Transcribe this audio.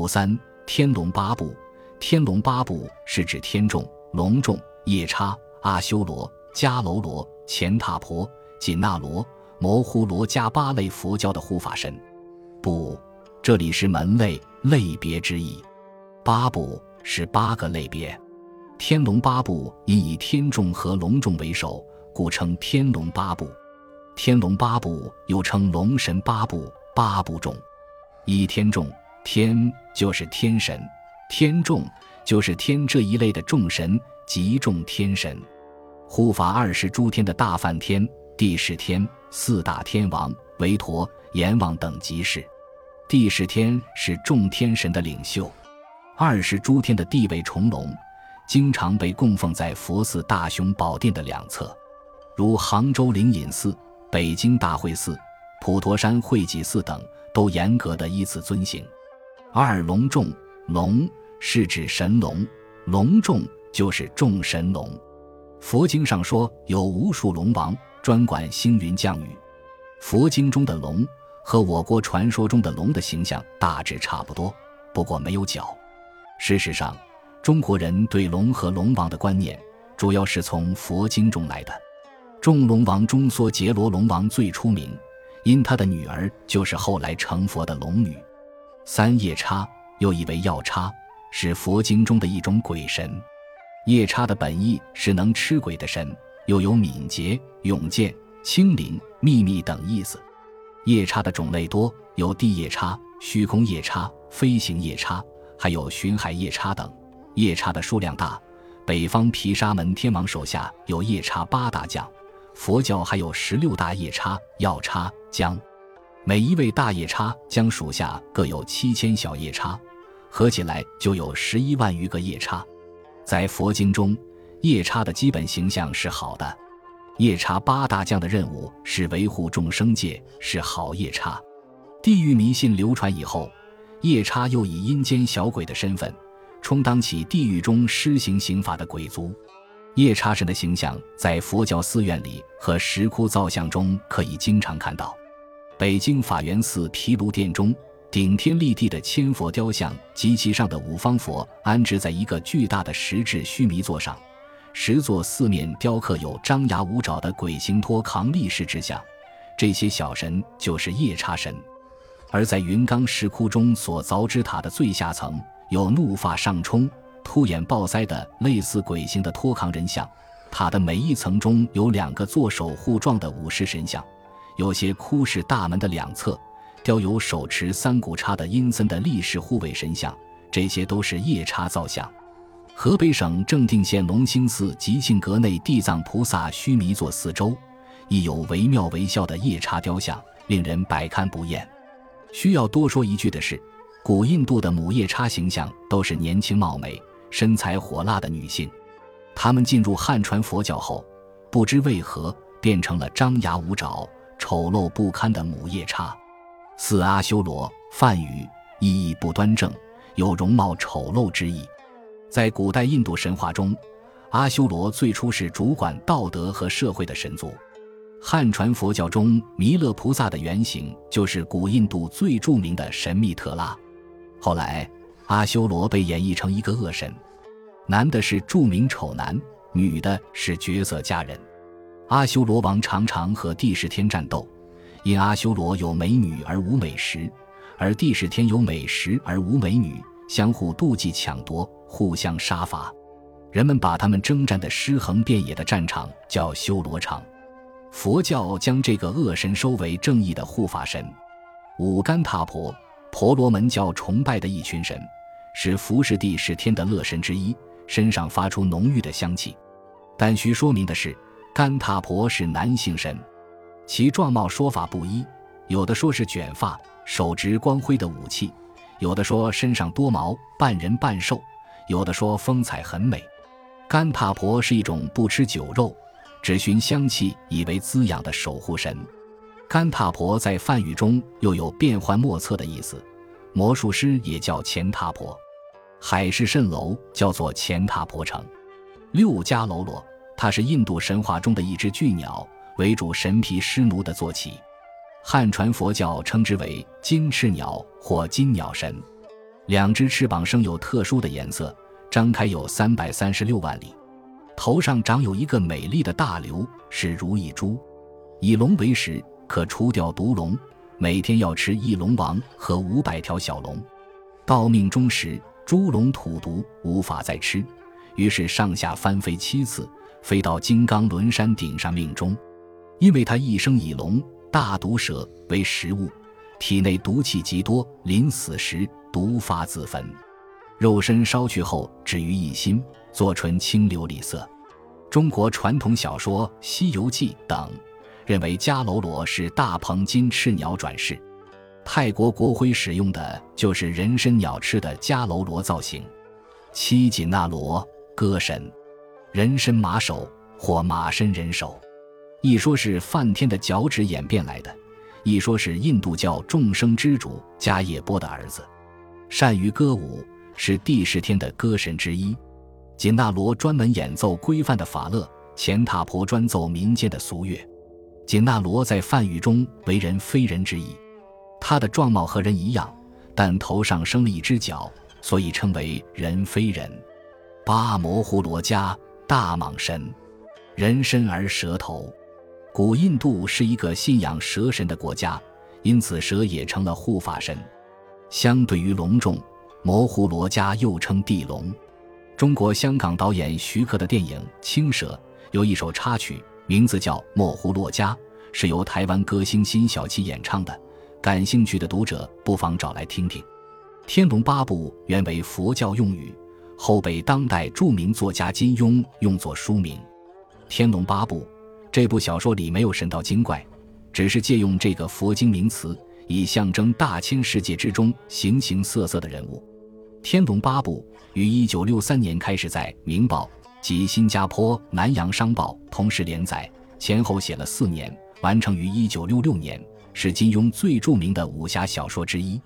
五三天龙八部，天龙八部是指天众、龙众、夜叉、阿修罗、迦楼罗、乾闼婆、紧那罗、摩呼罗伽八类佛教的护法神。部，这里是门类类别之意。八部是八个类别。天龙八部因以天众和龙众为首，故称天龙八部。天龙八部又称龙神八部、八部众。一天众。天就是天神，天众就是天这一类的众神即众天神，护法二十诸天的大梵天、地释天、四大天王、韦陀、阎王等即是。地释天是众天神的领袖，二十诸天的地位重龙，经常被供奉在佛寺大雄宝殿的两侧，如杭州灵隐寺、北京大会寺、普陀山慧济寺等，都严格的依次遵行。二龙众，龙是指神龙，龙众就是众神龙。佛经上说有无数龙王专管星云降雨。佛经中的龙和我国传说中的龙的形象大致差不多，不过没有角。事实上，中国人对龙和龙王的观念主要是从佛经中来的。众龙王中，梭杰罗龙王最出名，因他的女儿就是后来成佛的龙女。三夜叉又译为药叉，是佛经中的一种鬼神。夜叉的本意是能吃鬼的神，又有敏捷、勇健、轻灵、秘密等意思。夜叉的种类多，有地夜叉、虚空夜叉、飞行夜叉，还有巡海夜叉等。夜叉的数量大，北方毗沙门天王手下有夜叉八大将，佛教还有十六大夜叉、药叉将。每一位大夜叉将属下各有七千小夜叉，合起来就有十一万余个夜叉。在佛经中，夜叉的基本形象是好的。夜叉八大将的任务是维护众生界，是好夜叉。地狱迷信流传以后，夜叉又以阴间小鬼的身份，充当起地狱中施行刑法的鬼卒。夜叉神的形象在佛教寺院里和石窟造像中可以经常看到。北京法源寺毗卢殿中，顶天立地的千佛雕像及其上的五方佛安置在一个巨大的石质须弥座上，石座四面雕刻有张牙舞爪的鬼形托扛力士之像，这些小神就是夜叉神。而在云冈石窟中所凿之塔的最下层，有怒发上冲、突眼暴腮的类似鬼形的托扛人像，塔的每一层中有两个做守护状的武士神像。有些窟室大门的两侧雕有手持三股叉的阴森的力士护卫神像，这些都是夜叉造像。河北省正定县龙兴寺吉庆阁内地藏菩萨须弥座四周，亦有惟妙惟肖的夜叉雕像，令人百看不厌。需要多说一句的是，古印度的母夜叉形象都是年轻貌美、身材火辣的女性。她们进入汉传佛教后，不知为何变成了张牙舞爪。丑陋不堪的母夜叉，四阿修罗，梵语意义不端正，有容貌丑陋之意。在古代印度神话中，阿修罗最初是主管道德和社会的神族。汉传佛教中，弥勒菩萨的原型就是古印度最著名的神秘特拉。后来，阿修罗被演绎成一个恶神，男的是著名丑男，女的是绝色佳人。阿修罗王常常和帝释天战斗，因阿修罗有美女而无美食，而帝释天有美食而无美女，相互妒忌抢夺，互相杀伐。人们把他们征战的尸横遍野的战场叫修罗场。佛教将这个恶神收为正义的护法神。五干闼婆，婆罗门教崇拜的一群神，是服侍帝释天的乐神之一，身上发出浓郁的香气。但需说明的是。干闼婆是男性神，其状貌说法不一，有的说是卷发，手执光辉的武器；有的说身上多毛，半人半兽；有的说风采很美。干闼婆是一种不吃酒肉、只寻香气以为滋养的守护神。干闼婆在梵语中又有变幻莫测的意思，魔术师也叫钱塔婆，海市蜃楼叫做钱塔婆城，六迦楼罗。它是印度神话中的一只巨鸟，为主神皮湿奴的坐骑。汉传佛教称之为金翅鸟或金鸟神。两只翅膀生有特殊的颜色，张开有三百三十六万里。头上长有一个美丽的大瘤，是如意珠。以龙为食，可除掉毒龙，每天要吃一龙王和五百条小龙。到命中时，猪龙吐毒，无法再吃，于是上下翻飞七次，飞到金刚轮山顶上命中。因为他一生以龙、大毒蛇为食物，体内毒气极多，临死时毒发自焚。肉身烧去后，止于一心，做纯清琉璃色。中国传统小说《西游记》等认为迦楼罗是大鹏金翅鸟转世。泰国国徽使用的就是人身鸟翅的迦楼罗造型。七锦那罗歌神，人身马首或马身人首。一说是梵天的脚趾演变来的，一说是印度教众生之主迦叶波的儿子，善于歌舞，是第十天的歌神之一。紧那罗专门演奏规范的法乐，钱塔婆专奏民间的俗乐。紧那罗在梵语中为人非人之意，他的状貌和人一样，但头上生了一只脚，所以称为人非人。巴摩呼罗迦大蟒神，人身而蛇头。古印度是一个信仰蛇神的国家，因此蛇也成了护法神。相对于龙种，摩呼罗伽又称地龙。中国香港导演徐克的电影《青蛇》有一首插曲，名字叫《莫呼洛伽》，是由台湾歌星辛晓琪演唱的。感兴趣的读者不妨找来听听。《天龙八部》原为佛教用语，后被当代著名作家金庸用作书名。《天龙八部》。这部小说里没有神道精怪，只是借用这个佛经名词，以象征大千世界之中形形色色的人物。《天龙八部》于一九六三年开始在《明报》及新加坡《南洋商报》同时连载，前后写了四年，完成于一九六六年，是金庸最著名的武侠小说之一。